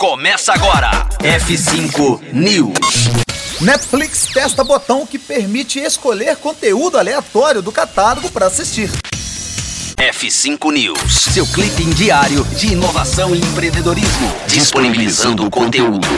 Começa agora. F5 News. Netflix testa botão que permite escolher conteúdo aleatório do catálogo para assistir. F5 News, seu clipe diário de inovação e empreendedorismo, disponibilizando o conteúdo.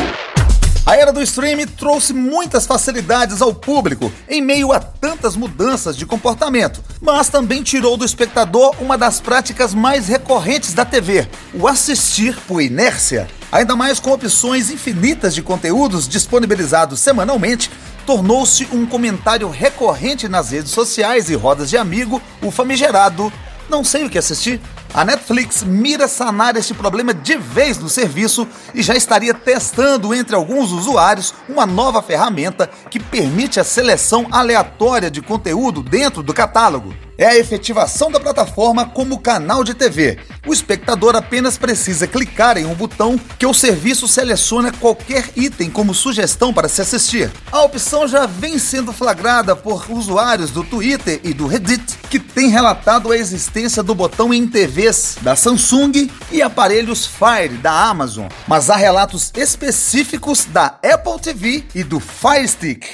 A era do streaming trouxe muitas facilidades ao público em meio a tantas mudanças de comportamento, mas também tirou do espectador uma das práticas mais recorrentes da TV: o assistir por inércia. Ainda mais com opções infinitas de conteúdos disponibilizados semanalmente, tornou-se um comentário recorrente nas redes sociais e rodas de amigo o famigerado não sei o que assistir. A Netflix mira sanar este problema de vez no serviço e já estaria testando entre alguns usuários uma nova ferramenta que permite a seleção aleatória de conteúdo dentro do catálogo é a efetivação da plataforma como canal de TV. O espectador apenas precisa clicar em um botão que o serviço seleciona qualquer item como sugestão para se assistir. A opção já vem sendo flagrada por usuários do Twitter e do Reddit que têm relatado a existência do botão em TVs da Samsung e aparelhos Fire da Amazon, mas há relatos específicos da Apple TV e do Fire Stick.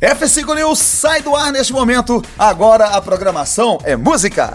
F5 News sai do ar neste momento. Agora a programação é música.